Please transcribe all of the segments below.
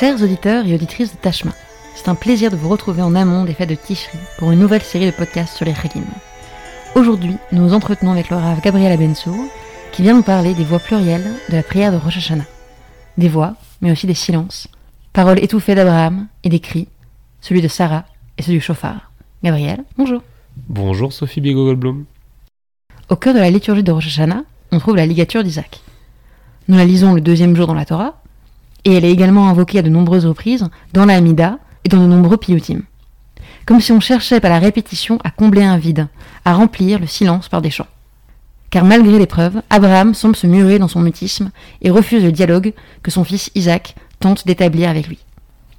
Chers auditeurs et auditrices de Tachma, c'est un plaisir de vous retrouver en amont des fêtes de Tishri pour une nouvelle série de podcasts sur les Chagim. Aujourd'hui, nous nous entretenons avec le Rav Gabriel Abensour, qui vient nous parler des voix plurielles de la prière de Rosh Hashanah. Des voix, mais aussi des silences, paroles étouffées d'Abraham et des cris, celui de Sarah et celui du chauffard. Gabriel, bonjour. Bonjour Sophie Bigogoldblum. Au cœur de la liturgie de Rosh Hashanah, on trouve la ligature d'Isaac. Nous la lisons le deuxième jour dans la Torah, et elle est également invoquée à de nombreuses reprises dans la Hamida et dans de nombreux piyutim. Comme si on cherchait par la répétition à combler un vide, à remplir le silence par des chants. Car malgré l'épreuve, Abraham semble se murer dans son mutisme et refuse le dialogue que son fils Isaac tente d'établir avec lui.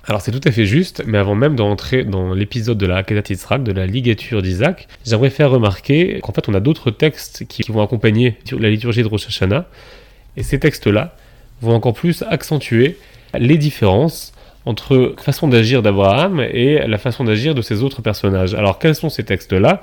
Alors c'est tout à fait juste, mais avant même d'entrer dans l'épisode de la Hakadat Yitzhak, de la ligature d'Isaac, j'aimerais faire remarquer qu'en fait on a d'autres textes qui, vont accompagner la liturgie de Rosh Hashanah, et ces textes-là vont encore plus accentuer les différences entre façon d'agir d'Abraham et la façon d'agir de ces autres personnages. Alors quels sont ces textes-là?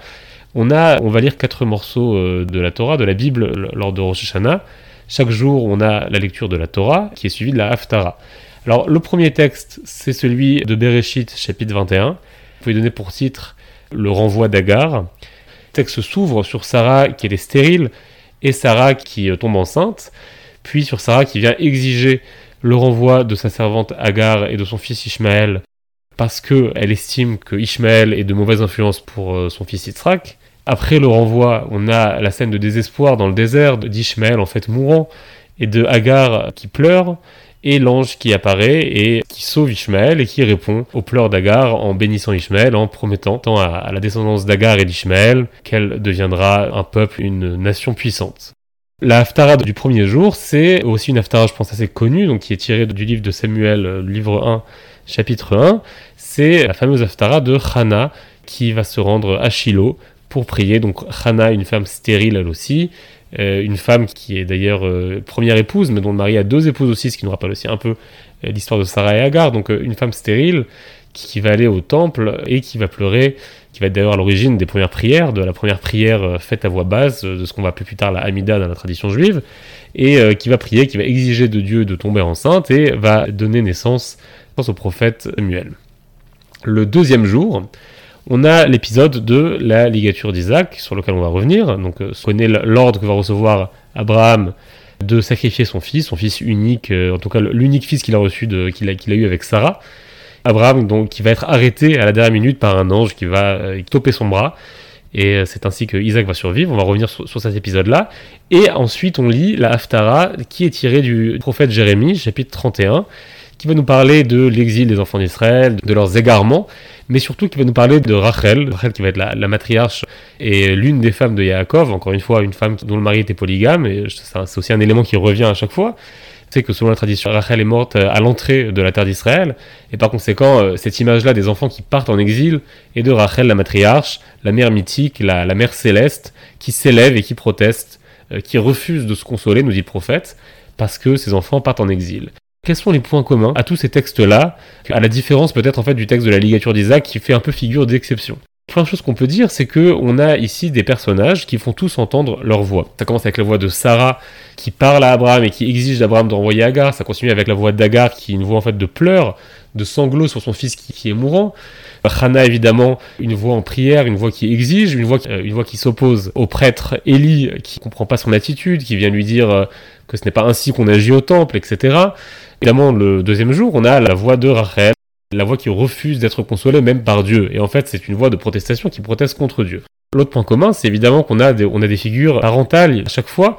On a, on va lire quatre morceaux euh, de la Torah, de la Bible lors de Rosh Hashanah. Chaque jour, on a la lecture de la Torah qui est suivie de la Haftara. Alors le premier texte, c'est celui de Bereshit, chapitre 21. Vous pouvez donner pour titre le renvoi d'Agar. Le texte s'ouvre sur Sarah qui est stérile et Sarah qui euh, tombe enceinte puis sur Sarah qui vient exiger le renvoi de sa servante Agar et de son fils Ishmaël parce qu'elle estime que Ishmaël est de mauvaise influence pour euh, son fils Yitzhak. Après le renvoi, on a la scène de désespoir dans le désert d'Ishmaël en fait mourant et de Agar qui pleure et l'ange qui apparaît et qui sauve Ishmaël et qui répond aux pleurs d'Agar en bénissant Ishmaël, en promettant tant à la descendance d'Agar et d'Ishmaël qu'elle deviendra un peuple, une nation puissante. La Haftara du premier jour, c'est aussi une Haftara, je pense, assez connue, donc qui est tirée du livre de Samuel, euh, livre 1, chapitre 1. C'est la fameuse Haftara de Hana, qui va se rendre à Shiloh pour prier. Donc Hana, une femme stérile elle aussi, euh, une femme qui est d'ailleurs euh, première épouse, mais dont le mari a deux épouses aussi, ce qui nous rappelle aussi un peu l'histoire de Sarah et Agar. Donc une femme stérile qui va aller au temple et qui va pleurer, qui va être d'ailleurs à l'origine des premières prières, de la première prière euh, faite à voix basse, euh, de ce qu'on va appeler plus tard la Hamida dans la tradition juive, et euh, qui va prier, qui va exiger de Dieu de tomber enceinte et va donner naissance au prophète Samuel. Le deuxième jour, on a l'épisode de la ligature d'Isaac, sur lequel on va revenir. Donc, on connaît l'ordre que va recevoir Abraham de sacrifier son fils, son fils unique, en tout cas l'unique fils qu'il a reçu, qu'il a eu avec Sarah. Abraham donc qui va être arrêté à la dernière minute par un ange qui va euh, toper son bras. Et euh, c'est ainsi que Isaac va survivre. On va revenir sur, cet épisode-là. Et ensuite, on lit la Haftara qui est tirée du prophète Jérémie, chapitre 31, qui va nous parler de l'exil des enfants d'Israël, de leurs égarements, mais surtout qui va nous parler de Rachel, Rachel qui va être la, matriarche et l'une des femmes de Yaakov, encore une fois, une femme dont le mari était polygame, et c'est aussi un élément qui revient à chaque fois c'est que selon la tradition, Rachel est morte euh, à l'entrée de la terre d'Israël, et par conséquent, euh, cette image-là des enfants qui partent en exil est de Rachel, la matriarche, la mère mythique, la, mère céleste, qui s'élève et qui proteste, euh, qui refuse de se consoler, nous dit le prophète, parce que ses enfants partent en exil. Quels sont les points communs à tous ces textes-là, à la différence peut-être en fait du texte de la ligature d'Isaac qui fait un peu figure d'exception Plein de choses qu'on peut dire, c'est que on a ici des personnages qui font tous entendre leur voix. Ça commence avec la voix de Sarah qui parle à Abraham et qui exige d'Abraham d'envoyer Agar. Ça continue avec la voix d'Agar qui est une voix en fait de pleurs, de sanglots sur son fils qui, est mourant. Hannah évidemment une voix en prière, une voix qui exige, une voix, une voix qui s'oppose au prêtre Élie qui comprend pas son attitude, qui vient lui dire euh, que ce n'est pas ainsi qu'on agit au temple, etc. Évidemment, le deuxième jour, on a la voix de Rachel la voix qui refuse d'être consolée même par Dieu. Et en fait, c'est une voix de protestation qui proteste contre Dieu. L'autre point commun, c'est évidemment qu'on a, des, figures parentales à chaque fois.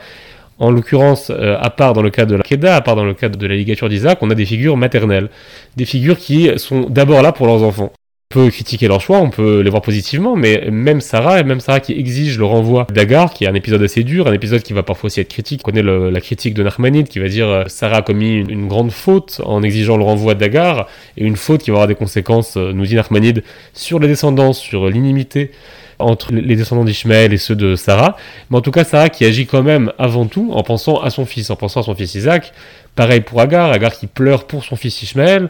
En l'occurrence, euh, à part dans le cas de la Keda, à part dans le cas de la ligature d'Isaac, on a des figures maternelles. Des figures qui sont d'abord là pour leurs enfants. On peut critiquer leur choix, on peut les voir positivement, mais même Sarah, et même Sarah qui exige le renvoi d'Agar, qui est un épisode assez dur, un épisode qui va parfois aussi être critique. On connaît la critique de Nachmanide qui va dire euh, Sarah a commis une, grande faute en exigeant le renvoi d'Agar, et une faute qui va avoir des conséquences, euh, nous dit Nachmanide, sur les descendants, sur l'inimité entre les descendants d'Ishmaël et ceux de Sarah. Mais en tout cas, Sarah qui agit quand même avant tout en pensant à son fils, en pensant à son fils Isaac. Pareil pour Agar, Agar qui pleure pour son fils Ishmaël.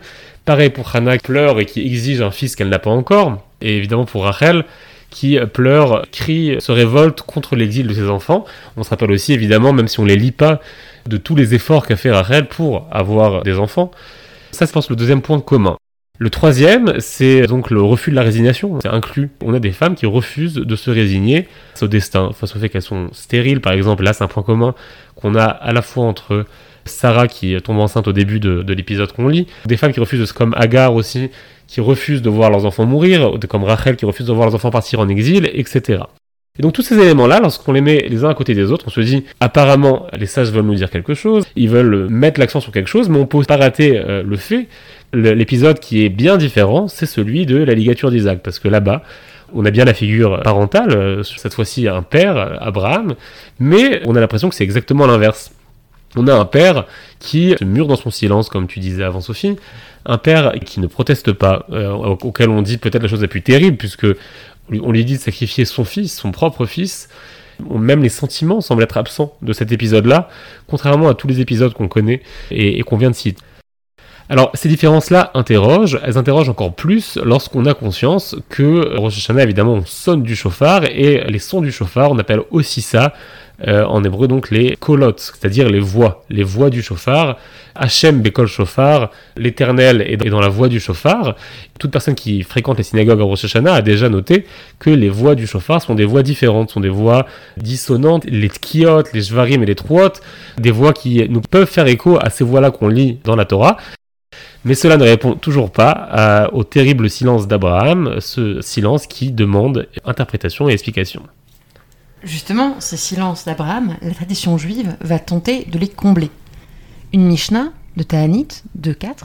Pareil pour Hannah qui pleure et qui exige un fils qu'elle n'a pas encore. Et évidemment pour Rachel qui pleure, crie, se révolte contre l'exil de ses enfants. On se rappelle aussi évidemment, même si on ne les lit pas, de tous les efforts qu'a fait Rachel pour avoir des enfants. Ça, je pense, le deuxième point commun. Le troisième, c'est donc le refus de la résignation. C'est inclus. On a des femmes qui refusent de se résigner face au destin, face au fait qu'elles sont stériles, par exemple. Là, c'est un point commun qu'on a à la fois entre Sarah qui tombe enceinte au début de, l'épisode qu'on lit, des femmes qui refusent, comme Agar aussi, qui refusent de voir leurs enfants mourir, comme Rachel qui refuse de voir leurs enfants partir en exil, etc. Et donc tous ces éléments-là, lorsqu'on les met les uns à côté des autres, on se dit, apparemment, les sages veulent nous dire quelque chose, ils veulent mettre l'accent sur quelque chose, mais on peut pas rater euh, le fait L'épisode qui est bien différent, c'est celui de la ligature d'Isaac, parce que là-bas, on a bien la figure parentale, euh, cette fois-ci un père, Abraham, mais on a l'impression que c'est exactement l'inverse. On a un père qui se mure dans son silence, comme tu disais avant Sophie, un père qui ne proteste pas, euh, auquel on dit peut-être la chose la plus terrible, puisque on lui dit de sacrifier son fils, son propre fils. Même les sentiments semblent être absents de cet épisode-là, contrairement à tous les épisodes qu'on connaît et, qu'on vient de citer. Alors, ces différences-là interrogent, elles interrogent encore plus lorsqu'on a conscience que Rosh Hashanah, évidemment, on sonne du chauffard, et les sons du chauffard, on appelle aussi ça, euh, en hébreu, donc les kolot, c'est-à-dire les voix, les voix du chauffard. Hachem bekol chauffard, l'éternel est dans la voix du chauffard. Toute personne qui fréquente les synagogues à Rosh Hashanah a déjà noté que les voix du chauffard sont des voix différentes, sont des voix dissonantes, les tkiot, les jvarim et les truot, des voix qui nous peuvent faire écho à ces voix-là qu'on lit dans la Torah. Mais cela ne répond toujours pas au terrible silence d'Abraham, ce silence qui demande interprétation et explication. Justement, ce silence d'Abraham, la tradition juive va tenter de les combler. Une Mishnah de Ta'anit 2.4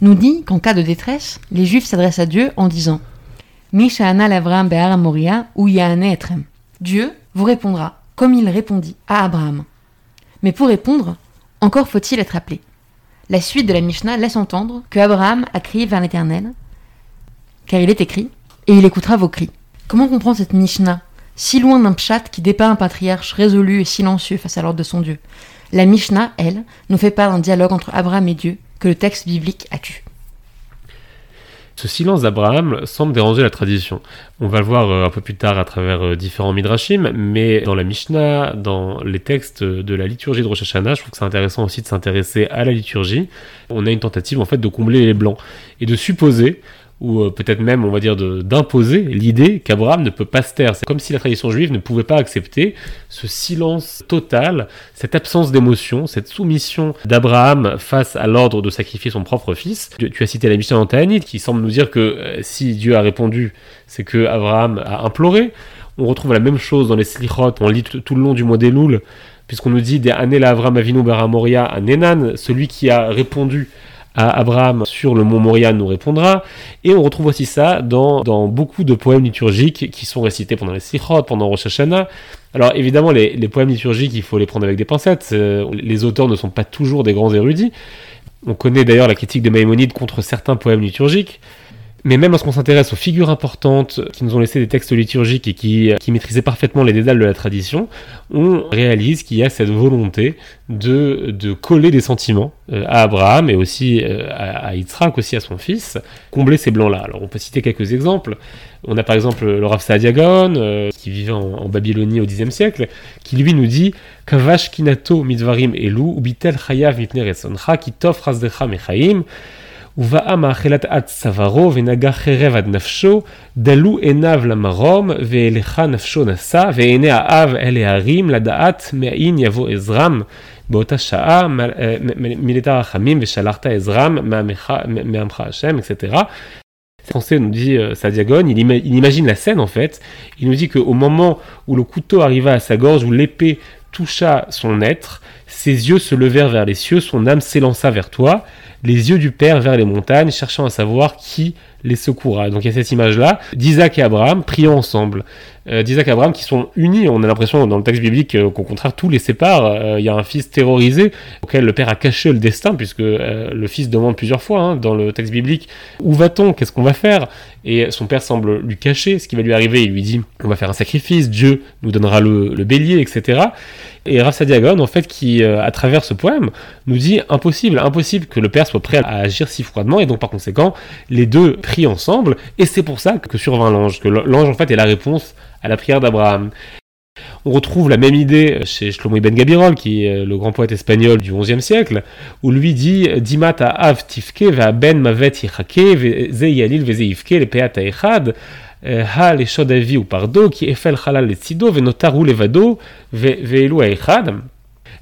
nous dit qu'en cas de détresse, les juifs s'adressent à Dieu en disant Misha'ana l'Abraham be'ara moria ou etrem. Dieu vous répondra comme il répondit à Abraham. Mais pour répondre, encore faut-il être appelé. La suite de la Mishnah laisse entendre que Abraham a crié vers l'Éternel, car il est écrit, et il écoutera vos cris. Comment comprendre cette Mishnah, si loin d'un pshat qui dépeint un patriarche résolu et silencieux face à l'ordre de son Dieu La Mishnah, elle, nous fait part d'un dialogue entre Abraham et Dieu que le texte biblique accuse. Ce silence d'Abraham semble déranger la tradition. On va le voir euh, un peu plus tard à travers euh, différents midrashim, mais dans la Mishnah, dans les textes de la liturgie de Rosh Hashanah, je trouve que c'est intéressant aussi de s'intéresser à la liturgie. On a une tentative en fait de combler les blancs et de supposer ou euh, peut-être même, on va dire, d'imposer l'idée qu'Abraham ne peut pas se taire. C'est comme si la tradition juive ne pouvait pas accepter ce silence total, cette absence d'émotion, cette soumission d'Abraham face à l'ordre de sacrifier son propre fils. Tu, as cité la Mishnah Antaanite qui semble nous dire que euh, si Dieu a répondu, c'est que Abraham a imploré. On retrouve la même chose dans les Slichot, on lit tout le long du mois des Louls, puisqu'on nous dit des Avram Avinu Baramoria à Nenan, celui qui a répondu à Abraham sur le mont Moria nous répondra. Et on retrouve aussi ça dans, dans beaucoup de poèmes liturgiques qui sont récités pendant les Sichot, pendant Rosh Hashanah. Alors évidemment, les, les, poèmes liturgiques, il faut les prendre avec des pincettes. Euh, les auteurs ne sont pas toujours des grands érudits. On connaît d'ailleurs la critique de Maïmonide contre certains poèmes liturgiques. Mais même lorsqu'on s'intéresse aux figures importantes qui nous ont laissé des textes liturgiques et qui, qui maîtrisaient parfaitement les dédales de la tradition, on réalise qu'il y a cette volonté de, coller des sentiments euh, à Abraham et aussi euh, à, Yitzhak, aussi à son fils, combler ces blancs-là. Alors on peut citer quelques exemples. On a par exemple le Rav Saadiagon, euh, qui vivait en, Babylonie au Xe siècle, qui lui nous dit Kavash kinato mitvarim elu, ubitel chayav mitne resoncha, kitof ובעם האכילת עד צווארו ונגע חרב עד נפשו, דלו עיניו למרום, ואליך נפשו נשא, ועיני האב אל ההרים, לדעת מאין יבוא עזרם. באותה שעה מילאת רחמים ושלחת עזרם מעמך השם, etc. Français nous dit euh, Sadiagone, il, ima il imagine la scène en fait, il nous dit qu'au moment où le couteau arriva à sa gorge, où l'épée toucha son être, ses yeux se levèrent vers les cieux, son âme s'élança vers toi, les yeux du Père vers les montagnes, cherchant à savoir qui les secourra. Donc il y a cette image-là d'Isaac et Abraham priant ensemble. Euh, D'Isaac et Abraham qui sont unis, on a l'impression dans le texte biblique euh, qu'au contraire tout les sépare. Euh, il y a un fils terrorisé auquel le Père a caché le destin, puisque le fils demande plusieurs fois hein, dans le texte biblique où va-t-on, qu'est-ce qu'on va faire? Et son Père semble lui cacher ce qui va lui arriver. Il lui dit on va faire un sacrifice, Dieu nous donnera le bélier, etc. Et Rav Diagon, en fait, qui, euh, à travers ce poème, nous dit impossible, impossible que le père soit prêt à agir si froidement, et donc par conséquent, les deux prient ensemble, et c'est pour ça que survint l'ange, que l'ange, en fait, est la réponse à la prière d'Abraham. On retrouve la même idée chez Shlomo Ibn Gabirol, qui est le grand poète espagnol du XIe siècle, où lui dit Dimat av tifke va ben mavet yichake ze yalil veze yifke le peat echad ou qui le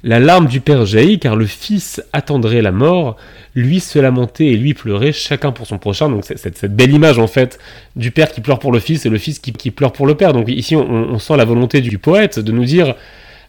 la larme du père jaillit car le fils attendrait la mort, lui se lamentait et lui pleurait, chacun pour son prochain. Donc c'est cette, belle image en fait du père qui pleure pour le fils et le fils qui, pleure pour le père. Donc ici on, sent la volonté du poète de nous dire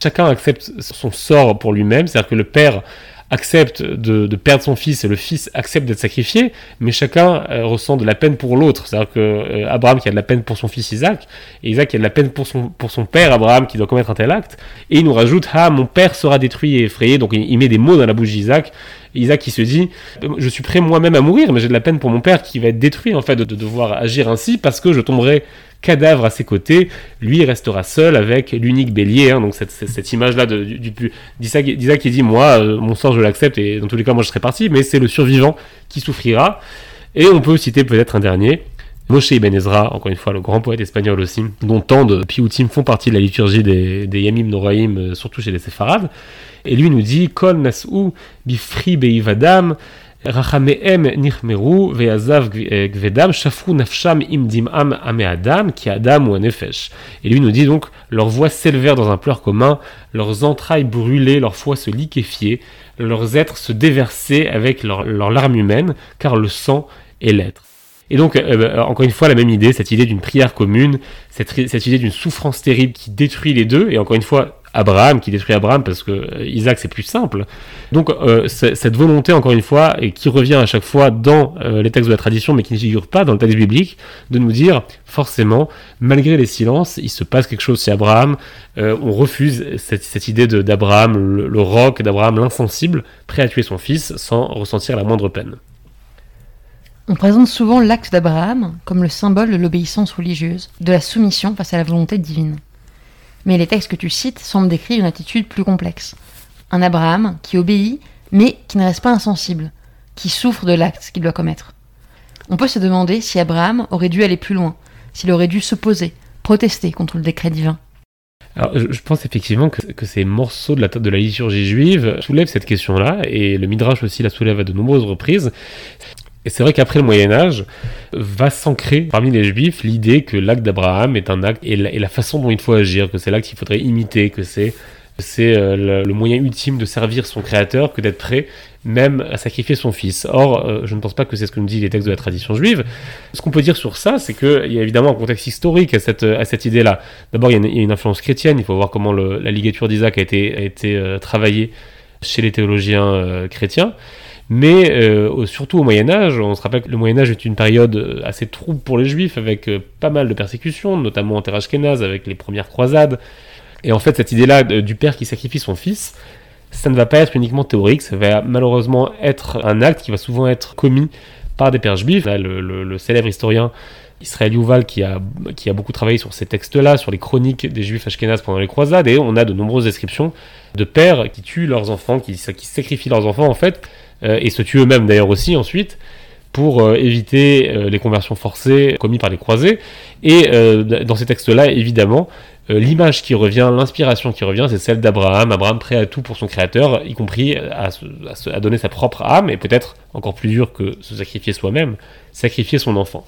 chacun accepte son sort pour lui-même, c'est-à-dire que le père accepte de, perdre son fils et le fils accepte d'être sacrifié, mais chacun euh, ressent de la peine pour l'autre. C'est-à-dire que euh, Abraham qui a de la peine pour son fils Isaac, et Isaac qui a de la peine pour son, pour son père Abraham qui doit commettre un tel acte, et il nous rajoute Ah, mon père sera détruit et effrayé. Donc il, met des mots dans la bouche d'Isaac. Isaac qui se dit Je suis prêt moi-même à mourir, mais j'ai de la peine pour mon père qui va être détruit en fait de devoir agir ainsi parce que je tomberai cadavre à ses côtés, lui restera seul avec l'unique bélier. Hein, donc cette, cette, image-là d'Isaac qui dit Moi, euh, mon sort, je l'accepte, et dans tous les cas, moi, je serai parti, mais c'est le survivant qui souffrira. Et on peut citer peut-être un dernier. Moshe Ibn Ezra, encore une fois le grand poète espagnol aussi, dont tant de pioutim font partie de la liturgie des, des Yamim Noraim, euh, surtout chez les Séfarades. Et lui nous dit Kol Nas'u bifri beivadam Nafsham imdim am adam adam. Et lui nous dit donc leurs voix s'élevèrent dans un pleur commun, leurs entrailles brûlaient, leur foi se liquéfiait, leurs êtres se déversaient avec leurs larmes humaines, car le sang est l'être. Et donc, euh, euh, encore une fois, la même idée, cette idée d'une prière commune, cette, cette idée d'une souffrance terrible qui détruit les deux, et encore une fois, Abraham, qui détruit Abraham parce que euh, Isaac c'est plus simple. Donc euh, cette volonté, encore une fois, et qui revient à chaque fois dans euh, les textes de la tradition, mais qui ne figure pas dans le texte biblique, de nous dire forcément, malgré les silences, il se passe quelque chose chez Abraham. on refuse cette, idée d'Abraham, le, le roc, d'Abraham l'insensible, prêt à tuer son fils sans ressentir la moindre peine. On présente souvent l'acte d'Abraham comme le symbole de l'obéissance religieuse, de la soumission face à la volonté divine. Mais les textes que tu cites semblent décrire une attitude plus complexe. Un Abraham qui obéit, mais qui ne reste pas insensible, qui souffre de l'acte qu'il doit commettre. On peut se demander si Abraham aurait dû aller plus loin, s'il aurait dû s'opposer, protester contre le décret divin. Alors, je pense effectivement que, ces morceaux de la, de la liturgie juive soulèvent cette question-là, et le Midrash aussi la soulève à de nombreuses reprises. Et c'est vrai qu'après le Moyen Âge, va s'ancrer parmi les Juifs l'idée que l'acte d'Abraham est un acte et la, façon dont il faut agir, que c'est l'acte qu'il faudrait imiter, que c'est c'est euh, le, moyen ultime de servir son Créateur que d'être prêt même à sacrifier son fils. Or, euh, je ne pense pas que c'est ce que nous disent les textes de la tradition juive. Ce qu'on peut dire sur ça, c'est qu'il y a évidemment un contexte historique à cette, à cette idée-là. D'abord, il, y a une influence chrétienne, il faut voir comment la ligature d'Isaac a été, a été euh, travaillée chez les théologiens chrétiens. Mais euh, surtout au Moyen Âge, on se rappelle que le Moyen Âge est une période euh, assez trouble pour les Juifs, avec euh, pas mal de persécutions, notamment en terre ashkénaze, avec les premières croisades. Et en fait, cette idée-là du père qui sacrifie son fils, ça ne va pas être uniquement théorique, ça va malheureusement être un acte qui va souvent être commis par des pères juifs. le, célèbre historien Israël Yuval qui a, qui a beaucoup travaillé sur ces textes-là, sur les chroniques des juifs ashkénazes pendant les croisades, et on a de nombreuses descriptions de pères qui tuent leurs enfants, qui, qui sacrifient leurs enfants en fait, et se tuent eux-mêmes d'ailleurs aussi ensuite pour euh, éviter euh, les conversions forcées commises par les croisés. Et dans ces textes-là, évidemment, l'image qui revient, l'inspiration qui revient, c'est celle d'Abraham, Abraham prêt à tout pour son créateur, y compris à donner sa propre âme, et peut-être encore plus dur que se sacrifier soi-même, sacrifier son enfant.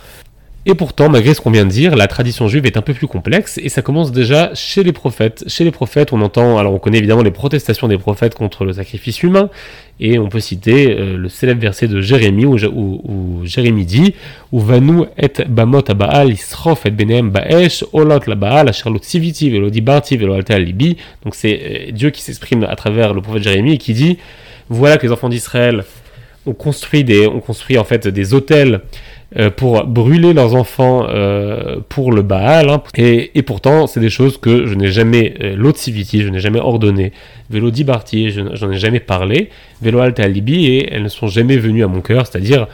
Et pourtant, malgré ce qu'on vient de dire, la tradition juive est un peu plus complexe et ça commence déjà chez les prophètes. Chez les prophètes, on entend, alors on connaît évidemment les protestations des prophètes contre le sacrifice humain et on peut citer euh, le célèbre verset de Jérémie où, où, Jérémie dit et bamot baal isrof et benem baesh olot la baal libi. Donc c'est euh, Dieu qui s'exprime à travers le prophète Jérémie et qui dit Voilà que les enfants d'Israël ont construit des, ont construit en fait des hôtels euh, pour brûler leurs enfants euh, pour le Baal. Hein. Et, pourtant, c'est des choses que je n'ai jamais, euh, je n'ai jamais ordonné. Vélo dibarti, j'en ai jamais parlé. Vélo alta alibi, et elles ne sont jamais venues à mon cœur, c'est-à-dire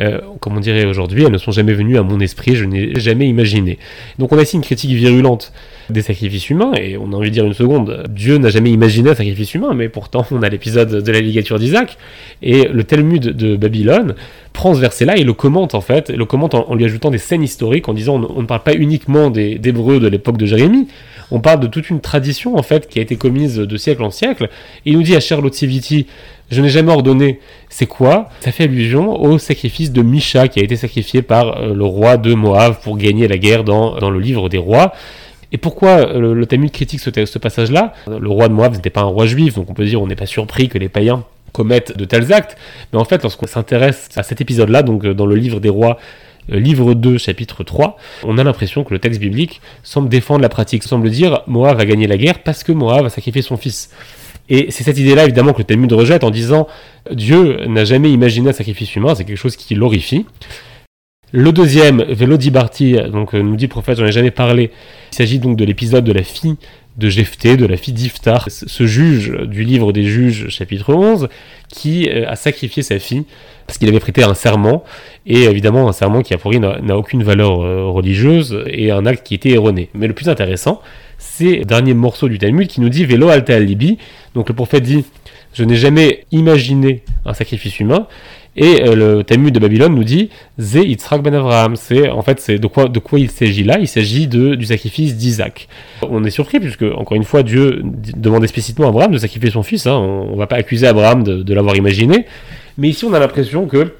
euh, comme on dirait aujourd'hui, elles ne sont jamais venues à mon esprit, je n'ai jamais imaginé. Donc on a ici une critique virulente des sacrifices humains, et on a envie de dire une seconde, Dieu n'a jamais imaginé un sacrifice humain, mais pourtant on a l'épisode de la ligature d'Isaac, et le Talmud de Babylone prend ce verset-là et le commente en fait, le commente en, lui ajoutant des scènes historiques en disant on, ne parle pas uniquement des d'Hébreux de l'époque de Jérémie, on parle de toute une tradition en fait qui a été commise de siècle en siècle. il nous dit à Charlotte je n'ai jamais ordonné. C'est quoi? Ça fait allusion au sacrifice de Misha qui a été sacrifié par euh, le roi de Moab pour gagner la guerre dans, dans le livre des rois. Et pourquoi euh, le, Talmud critique ce, ce passage-là? Le roi de Moab n'était pas un roi juif, donc on peut dire on n'est pas surpris que les païens de tels actes. Mais en fait, lorsqu'on s'intéresse à cet épisode-là, donc euh, dans le livre des rois, euh, livre 2, chapitre 3, on a l'impression que le texte biblique semble défendre la pratique, semble dire Moab va gagner la guerre parce que Moab va sacrifier son fils. Et c'est cette idée-là, évidemment, que le Talmud rejette en disant Dieu n'a jamais imaginé un sacrifice humain, c'est quelque chose qui l'horrifie. Le deuxième, Vélodibarti, donc euh, nous dit le prophète, j'en ai jamais parlé. Il s'agit donc de l'épisode de la fille de Jephthé, de la fille d'Iftar, ce juge du livre des juges, chapitre 11, qui euh, a sacrifié sa fille parce qu'il avait prêté un serment, et évidemment un serment qui a priori n'a aucune valeur euh, religieuse, et un acte qui était erroné. Mais le plus intéressant, c'est le dernier morceau du Talmud qui nous dit Vélo alta al libi. Donc le prophète dit Je n'ai jamais imaginé un sacrifice humain, et euh, le Talmud de Babylone nous dit Ze Yitzhak ben Avraham. C'est en fait c'est de quoi de quoi il s'agit là? Il s'agit de du sacrifice d'Isaac. On est surpris puisque encore une fois Dieu demande explicitement à Abraham de sacrifier son fils. Hein. On, ne va pas accuser Abraham de, l'avoir imaginé. Mais ici on a l'impression que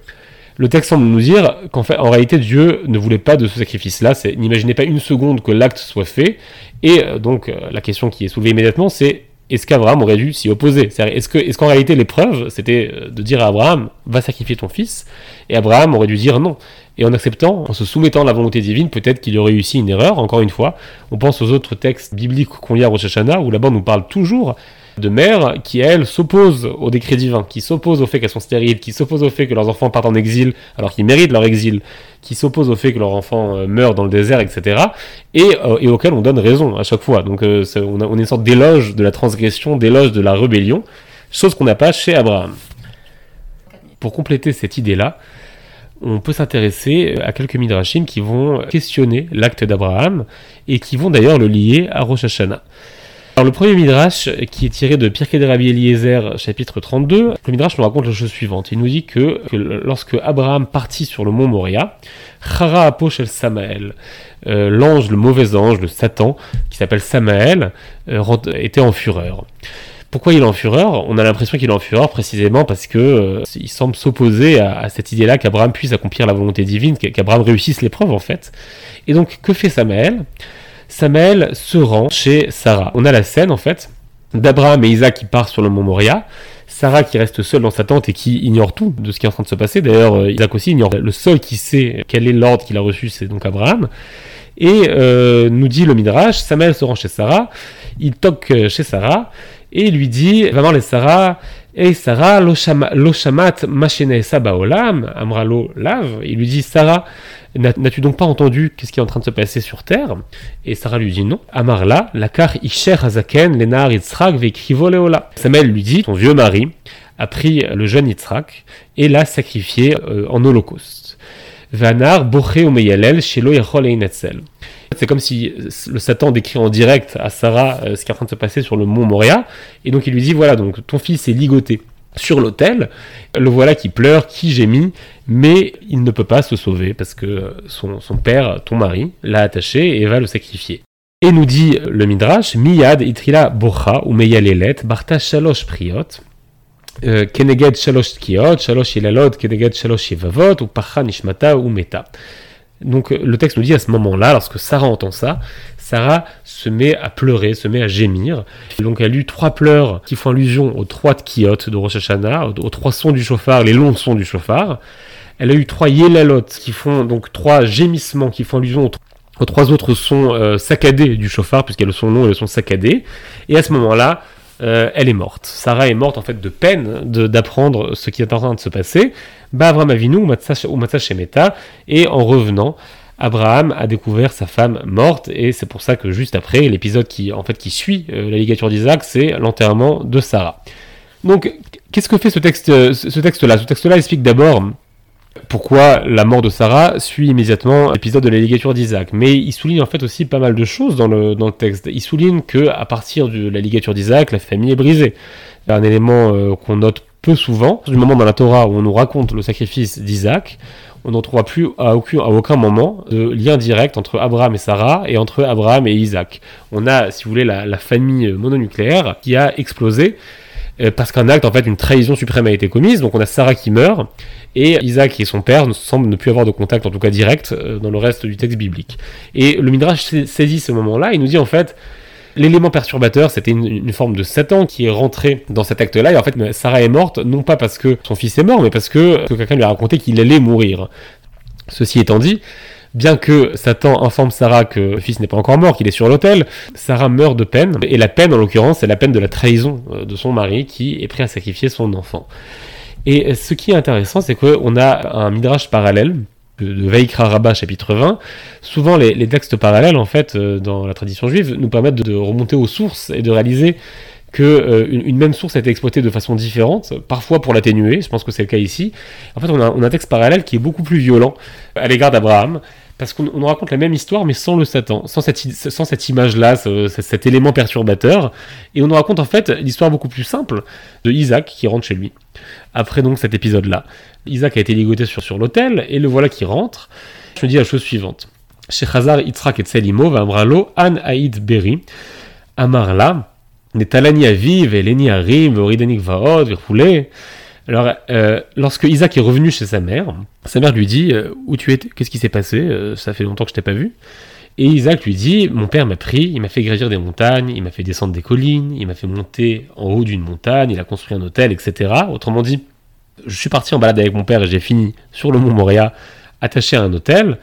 le texte semble nous dire qu'en fait, en réalité, Dieu ne voulait pas de ce sacrifice-là. N'imaginez pas une seconde que l'acte soit fait. Et euh, donc, euh, la question qui est soulevée immédiatement, c'est est-ce qu'Abraham aurait dû s'y opposer Est-ce qu'en réalité l'épreuve, c'était euh, de dire à Abraham, va sacrifier ton fils, et Abraham aurait dû dire non. Et en acceptant, en se soumettant à la volonté divine, peut-être qu'il aurait réussi une erreur. Encore une fois, on pense aux autres textes bibliques qu'on lit à Rosh Hashanah, où là-bas on nous parle toujours de mères qui, elles, s'opposent au décret divin, qui s'opposent au fait qu'elles sont stériles, qui s'opposent au fait que leurs enfants partent en exil alors qu'ils méritent leur exil, qui s'opposent au fait que leurs enfants euh, meurent dans le désert, etc. Et, euh, et auxquels on donne raison à chaque fois. Donc euh, on, on est une sorte d'éloge de la transgression, d'éloge de la rébellion, chose qu'on n'a pas chez Abraham. Pour compléter cette idée-là, on peut s'intéresser à quelques midrashim qui vont questionner l'acte d'Abraham et qui vont d'ailleurs le lier à Rosh Hashanah. Alors le premier midrash, qui est tiré de Pirkei de Rabbi Eliezer, chapitre 32, le midrash nous raconte la chose suivante. Il nous dit que, lorsque Abraham partit sur le mont Moria, Chara Aposh el Samael, euh, l'ange, le mauvais ange, le Satan, qui s'appelle Samael, euh, était en fureur. Pourquoi il est en fureur? On a l'impression qu'il est en fureur précisément parce que euh, il semble s'opposer à, à, cette idée-là qu'Abraham puisse accomplir la volonté divine, qu'Abraham réussisse l'épreuve en fait. Et donc que fait Samael Samuel se rend chez Sarah. On a la scène en fait d'Abraham et Isaac qui partent sur le mont Moria. Sarah qui reste seule dans sa tente et qui ignore tout de ce qui est en train de se passer. D'ailleurs, euh, Isaac aussi ignore. Le seul qui sait quel est l'ordre qu'il a reçu, c'est donc Abraham. Et euh, nous dit le Midrash, Samuel se rend chez Sarah, il toque chez Sarah et lui dit, vraiment les Sarah, et Sarah, Sabaolam, Amralo Lav, il lui dit, Sarah, N'as-tu donc pas entendu qu'est-ce qui est en train de se passer sur terre? Et Sarah lui dit non. Amarla, lakar isher hazaken, lenar yitzhak veikrivo leola. Samuel lui dit, ton vieux mari a pris le jeune Yitzhak et l'a sacrifié euh, en holocauste. Vanar boche umeyalel shelo c'est comme si le Satan décrit en direct à Sarah euh, ce qui est en train de se passer sur le mont Moria, et donc il lui dit voilà, donc ton fils est ligoté sur l'autel. Le voilà qui pleure, qui gémit, mais il ne peut pas se sauver parce que son, père, ton mari, l'a attaché et va le sacrifier. Et nous dit le Midrash, Miyad itrila bocha ou meyalelet barta shalosh priot, euh, keneged shalosh tkiot, shalosh ilalot, keneged shalosh yevavot, ou pacha nishmata ou meta. Donc le texte nous dit à ce moment-là, lorsque Sarah entend ça, Sarah se met à pleurer, se met à gémir. donc elle a eu trois pleurs qui font allusion aux trois tkiotes de Rosh aux trois sons du chauffard, les longs sons du chauffard. Elle a eu trois yelalot qui font donc trois gémissements qui font allusion aux, trois autres sons euh, saccadés du chauffard, puisqu'il y a le son long et le son saccadé. Et à ce moment-là, euh, elle est morte. Sarah est morte en fait de peine d'apprendre ce qui est en train de se passer. Avram Avinu ou Shemeta, et en revenant, Abraham a découvert sa femme morte, et c'est pour ça que juste après, l'épisode qui, en fait, qui suit euh, la ligature d'Isaac, c'est l'enterrement de Sarah. Donc, qu'est-ce que fait ce ce texte-là? Ce texte-là explique d'abord pourquoi la mort de Sarah suit immédiatement l'épisode de la ligature d'Isaac. Mais il souligne en fait aussi pas mal de choses dans le, dans le texte. Il souligne que à partir de la ligature d'Isaac, la famille est brisée. Un élément euh, qu'on note peu souvent, du moment dans la Torah où on nous raconte le sacrifice d'Isaac, on n'en trouvera plus à aucun, à aucun, moment de lien direct entre Abraham et Sarah et entre Abraham et Isaac. On a, si vous voulez, la, la famille mononucléaire qui a explosé euh, parce qu'un acte, en fait, une trahison suprême a été commise. Donc on a Sarah qui meurt et Isaac et son père semblent ne plus avoir de contact, en tout cas direct, euh, dans le reste du texte biblique. Et le Midrash saisit ce moment-là, il nous dit en fait, L'élément perturbateur, c'était une, forme de Satan qui est rentré dans cet acte-là. Et en fait, Sarah est morte, non pas parce que son fils est mort, mais parce que, quelqu'un lui a raconté qu'il allait mourir. Ceci étant dit, bien que Satan informe Sarah que le fils n'est pas encore mort, qu'il est sur l'autel, Sarah meurt de peine. Et la peine, en l'occurrence, c'est la peine de la trahison euh, de son mari qui est prêt à sacrifier son enfant. Et ce qui est intéressant, c'est qu'on a un midrash parallèle de Veikra Rabbah chapitre 20, souvent les, textes parallèles en fait euh, dans la tradition juive nous permettent de, remonter aux sources et de réaliser que euh, une, même source a été exploitée de façon différente, parfois pour l'atténuer, je pense que c'est le cas ici. En fait, on a, un texte parallèle qui est beaucoup plus violent à l'égard d'Abraham, parce qu'on nous raconte la même histoire, mais sans le Satan, sans cette, sans cette image-là, cet élément perturbateur, et on nous raconte en fait l'histoire beaucoup plus simple de Isaac qui rentre chez lui. Après donc cet épisode-là, Isaac a été ligoté sur, sur l'autel, et le voilà qui rentre. Je me dis la chose suivante. Aïd Amarla, Aviv, Arim, Vaod. Alors, euh, lorsque Isaac est revenu chez sa mère, sa mère lui dit euh, Où tu es Qu'est-ce qui s'est passé euh, Ça fait longtemps que je t'ai pas vu. Et Isaac lui dit Mon père m'a pris, il m'a fait gravir des montagnes, il m'a fait descendre des collines, il m'a fait monter en haut d'une montagne, il a construit un hôtel, etc. Autrement dit, je suis parti en balade avec mon père et j'ai fini sur le mont Moria, attaché à un hôtel.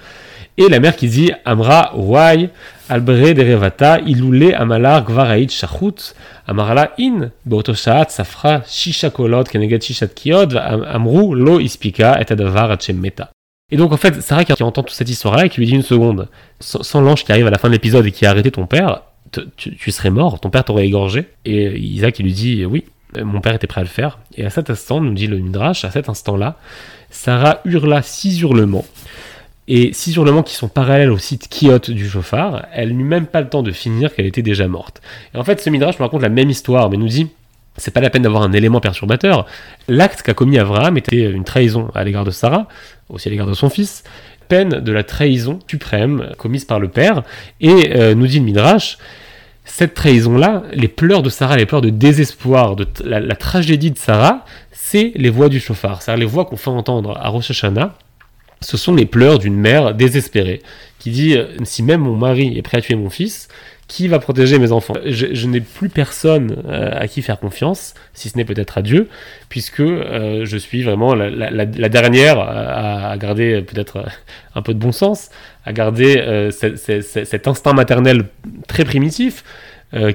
Et la mère qui dit Amra Wai Albre derevata ilule amalar gvaraït shachut amarala in beotoshaat safra shishakolot kenegat shishat kiod amru lo ispika et adavar meta. Et donc en fait, Sarah qui entend toute cette histoire-là et qui lui dit une seconde, sans, l'ange qui arrive à la fin de l'épisode et qui a arrêté ton père, tu, serais mort, ton père t'aurait égorgé. Et Isaac lui dit oui, mon père était prêt à le faire. Et à cet instant, nous dit le Midrash, à cet instant-là, Sarah hurla six hurlements. Et six hurlements qui sont parallèles au site Kiot du chauffard, elle n'eut même pas le temps de finir qu'elle était déjà morte. Et en fait, ce Midrash nous raconte la même histoire, mais nous dit c'est pas la peine d'avoir un élément perturbateur. L'acte qu'a commis Abraham était une trahison à l'égard de Sarah, aussi à l'égard de son fils, peine de la trahison suprême commise par le père. Et euh, nous dit le Midrash, cette trahison-là, les pleurs de Sarah, les pleurs de désespoir, de la, tragédie de Sarah, c'est les voix du chauffard. C'est-à-dire les voix qu'on fait entendre à Rosh Hashanah, ce sont les pleurs d'une mère désespérée, qui dit euh, Si même mon mari est prêt à tuer mon fils, qui va protéger mes enfants? Je, n'ai plus personne euh, à qui faire confiance, si ce n'est peut-être à Dieu, puisque euh, je suis vraiment la, dernière à, garder peut-être un peu de bon sens, à garder cet instinct maternel très primitif,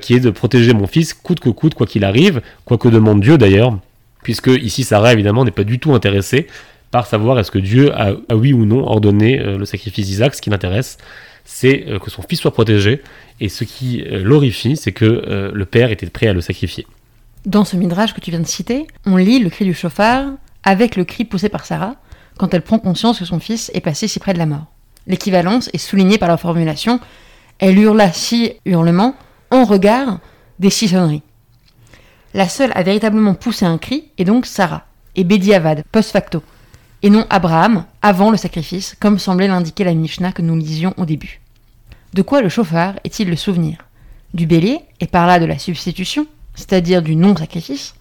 qui est de protéger mon fils coûte que coûte, quoi qu'il arrive, quoi que demande Dieu d'ailleurs, puisque ici Sarah évidemment n'est pas du tout intéressée par savoir est-ce que Dieu a, oui ou non ordonné euh, le sacrifice d'Isaac. Ce qui l'intéresse, c'est euh, que son fils soit protégé, et ce qui euh, l'horrifie, c'est que le père était prêt à le sacrifier. Dans ce midrash que tu viens de citer, on lit le cri du chauffard avec le cri poussé par Sarah quand elle prend conscience que son fils est passé si près de la mort. L'équivalence est soulignée par la formulation elle hurla six hurlements en regard des six sonneries. La seule à véritablement pousser un cri est donc Sarah, et Bédiavad, post facto, et non Abraham, avant le sacrifice, comme semblait l'indiquer la Mishnah que nous lisions au début. De quoi le chauffard est-il le souvenir? Du bélier, et par là de la substitution, c'est-à-dire du non-sacrifice,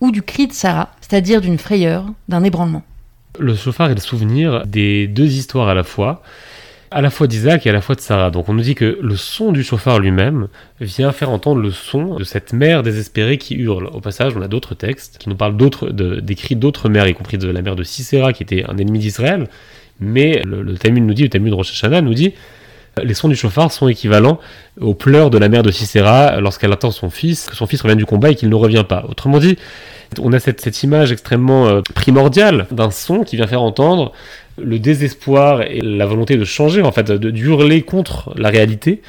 ou du cri de Sarah, c'est-à-dire d'une frayeur, d'un ébranlement? Le chauffard est le souvenir des deux histoires à la fois, à la fois d'Isaac et à la fois de Sarah. Donc on nous dit que le son du chauffard lui-même vient faire entendre le son de cette mère désespérée qui hurle. Au passage, on a d'autres textes qui nous parlent d'autres, des cris d'autres mères, y compris de la mère de Sisera qui était un ennemi d'Israël. Mais le, le Talmud nous dit, le Talmud de Rosh Hashanah nous dit les sons du chauffard sont équivalents aux pleurs de la mère de Sisera lorsqu'elle attend son fils, que son fils revienne du combat et qu'il ne revient pas. Autrement dit, on a cette, image extrêmement euh, primordiale d'un son qui vient faire entendre le désespoir et la volonté de changer, en fait, de hurler contre la réalité,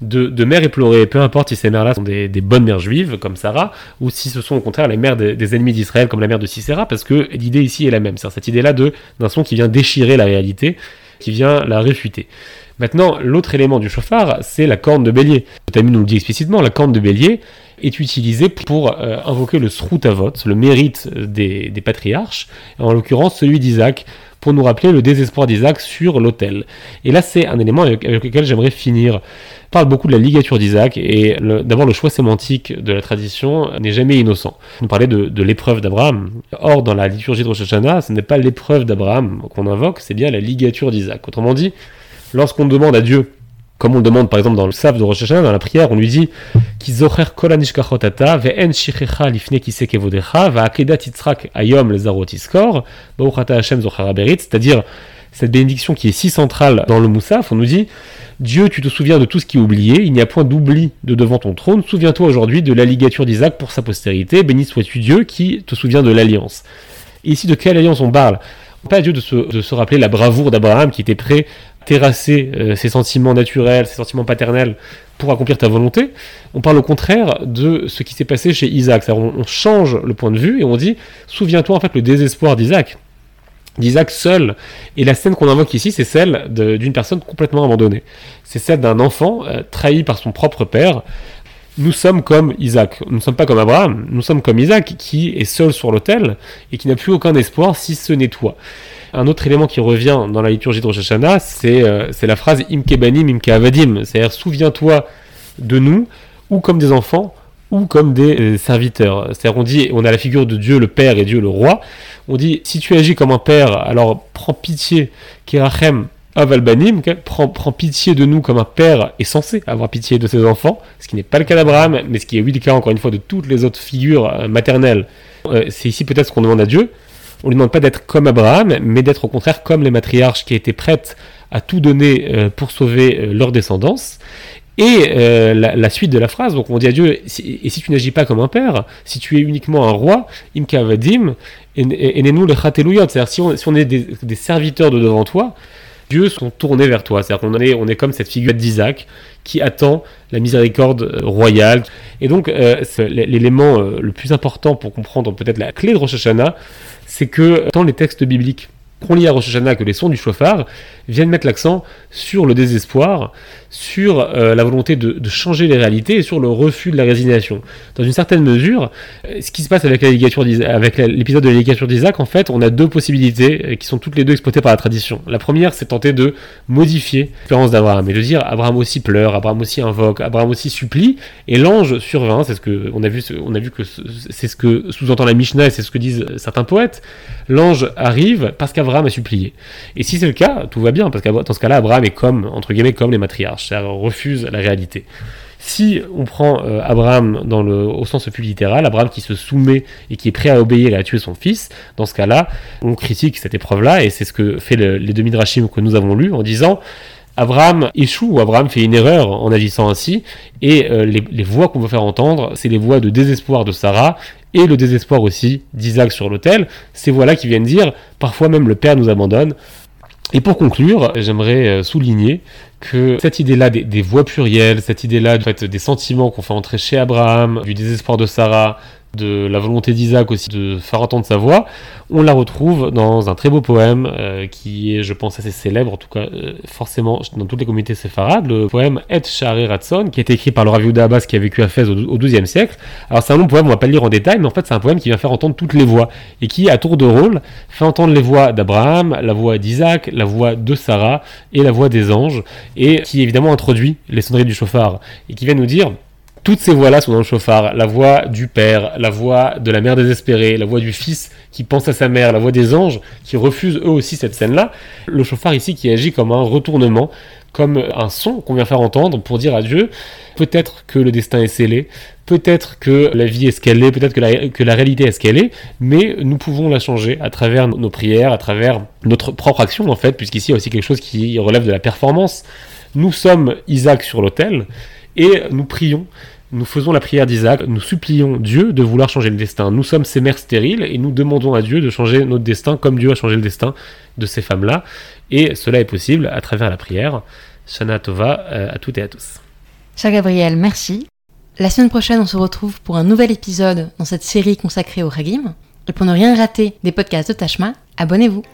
de, de mères éplorées, peu importe si ces mères-là sont des, bonnes mères juives, comme Sarah, ou si ce sont au contraire les mères des, ennemis d'Israël, comme la mère de Sisera, parce que l'idée ici est la même. C'est cette idée-là d'un son qui vient déchirer la réalité, qui vient la réfuter. Maintenant, l'autre élément du chauffard, c'est la corne de bélier. Talmud nous le dit explicitement, la corne de bélier est utilisée pour euh, invoquer le sroutavot, le mérite des, des patriarches, en l'occurrence celui d'Isaac, pour nous rappeler le désespoir d'Isaac sur l'autel. Et là, c'est un élément avec, lequel j'aimerais finir. On parle beaucoup de la ligature d'Isaac, et d'abord, le choix sémantique de la tradition n'est jamais innocent. On parlait de, de l'épreuve d'Abraham. Or, dans la liturgie de Rosh Hashanah, ce n'est pas l'épreuve d'Abraham qu'on invoque, c'est bien la ligature d'Isaac. Autrement dit, lorsqu'on demande à Dieu comme on le demande par exemple dans le Sav de Rosh Hashanah, dans la prière, on lui dit c'est-à-dire cette bénédiction qui est si centrale dans le Moussaf, on nous dit Dieu, tu te souviens de tout ce qui est oublié, il n'y a point d'oubli de devant ton trône, souviens-toi aujourd'hui de la ligature d'Isaac pour sa postérité, béni sois-tu Dieu qui te souvient de l'alliance. Et ici, de quelle alliance on parle? Pas Dieu de se, de se rappeler la bravoure d'Abraham qui était prêt terrasser euh, ses sentiments naturels, ses sentiments paternels pour accomplir ta volonté. On parle au contraire de ce qui s'est passé chez Isaac. On, on, change le point de vue et on dit souviens-toi en fait le désespoir d'Isaac. D'Isaac seul. Et la scène qu'on invoque ici, c'est celle d'une personne complètement abandonnée. C'est celle d'un enfant euh, trahi par son propre père. Nous sommes comme Isaac. Nous ne sommes pas comme Abraham. Nous sommes comme Isaac qui est seul sur l'autel et qui n'a plus aucun espoir si ce n'est toi un autre élément qui revient dans la liturgie de Rosh Hashanah, c'est euh, la phrase Imke banim, Imke avadim, c'est-à-dire souviens-toi de nous, ou comme des enfants, ou comme des euh, serviteurs. C'est-à-dire on dit, on a la figure de Dieu le Père et Dieu le Roi, on dit si tu agis comme un père, alors prends pitié, Kerachem Avalbanim, prends, prends pitié de nous comme un père est censé avoir pitié de ses enfants, ce qui n'est pas le cas d'Abraham, mais ce qui est oui le cas encore une fois de toutes les autres figures euh, maternelles. c'est ici peut-être ce qu'on demande à Dieu, on lui demande pas d'être comme Abraham, mais d'être au contraire comme les matriarches qui étaient prêtes à tout donner euh, pour sauver euh, leur descendance. Et euh, la, suite de la phrase, donc on dit à Dieu, et si tu n'agis pas comme un père, si tu es uniquement un roi, imka vadim, nous le c'est-à-dire si on, si on est des, serviteurs de devant toi, Sont tournés vers toi. C'est-à-dire qu'on est, on est comme cette figure d'Isaac qui attend la miséricorde royale. Et donc, l'élément le plus important pour comprendre peut-être la clé de Rosh Hashanah, c'est que dans les textes bibliques qu'on lit à Rosh Hashanah que les sons du chauffard viennent mettre l'accent sur le désespoir, sur euh, la volonté de, changer les réalités et sur le refus de la résignation. Dans une certaine mesure, euh, ce qui se passe avec l'épisode de la ligature d'Isaac, en fait, on a deux possibilités euh, qui sont toutes les deux exploitées par la tradition. La première, c'est tenter de modifier l'expérience d'Abraham et de dire Abraham aussi pleure, Abraham aussi invoque, Abraham aussi supplie, et l'ange survint. C'est ce que on a vu, on a vu que c'est ce que sous-entend la Mishnah et c'est ce que disent certains poètes. L'ange arrive parce qu'Abraham a supplié. Et si c'est le cas, tout va bien, parce que dans ce cas-là, Abraham est comme, entre guillemets, comme les matriarches, c'est-à-dire refuse la réalité. Si on prend euh, Abraham dans le, au sens plus littéral, Abraham qui se soumet et qui est prêt à obéir et à tuer son fils, dans ce cas-là, on critique cette épreuve-là, et c'est ce que fait les deux midrashim que nous avons lus, en disant Abraham échoue ou Abraham fait une erreur en agissant ainsi, et euh, les, les, voix qu'on veut faire entendre, c'est les voix de désespoir de Sarah et le désespoir aussi d'Isaac sur l'autel. Ces voix-là qui viennent dire parfois même le Père nous abandonne, et pour conclure, j'aimerais euh, souligner que cette idée-là des, voix plurielles, cette idée-là fait, des sentiments qu'on fait entrer chez Abraham, du désespoir de Sarah, de la volonté d'Isaac aussi de faire entendre sa voix, on la retrouve dans un très beau poème euh, qui est, je pense, assez célèbre, en tout cas euh, forcément dans toutes les communautés séfarades, le poème Et Share Ratson, qui été écrit par le Rav Abbas qui a vécu à Fès au XIIe siècle. Alors c'est un long poème, on va pas le lire en détail, mais en fait c'est un poème qui vient faire entendre toutes les voix et qui, à tour de rôle, fait entendre les voix d'Abraham, la voix d'Isaac, la voix de Sarah et la voix des anges, et qui évidemment introduit les sonneries du chauffard et qui vient nous dire toutes ces voix-là sont dans le chauffard. La voix du père, la voix de la mère désespérée, la voix du fils qui pense à sa mère, la voix des anges qui refusent eux aussi cette scène-là. Le chauffard ici qui agit comme un retournement, comme un son qu'on vient faire entendre pour dire à Dieu, peut-être que le destin est scellé, peut-être que la vie est ce qu'elle est, peut-être que la, réalité est ce qu'elle est, mais nous pouvons la changer à travers nos prières, à travers notre propre action en fait, puisqu'ici il y a aussi quelque chose qui relève de la performance. Nous sommes Isaac sur l'autel et nous prions nous faisons la prière d'Isaac, nous supplions Dieu de vouloir changer le destin. Nous sommes ces mères stériles et nous demandons à Dieu de changer notre destin comme Dieu a changé le destin de ces femmes-là. Et cela est possible à travers la prière. Shana Tova euh, à toutes et à tous. Cher Gabriel, merci. La semaine prochaine, on se retrouve pour un nouvel épisode dans cette série consacrée au Hagim. Et pour ne rien rater des podcasts de Tashma, abonnez-vous.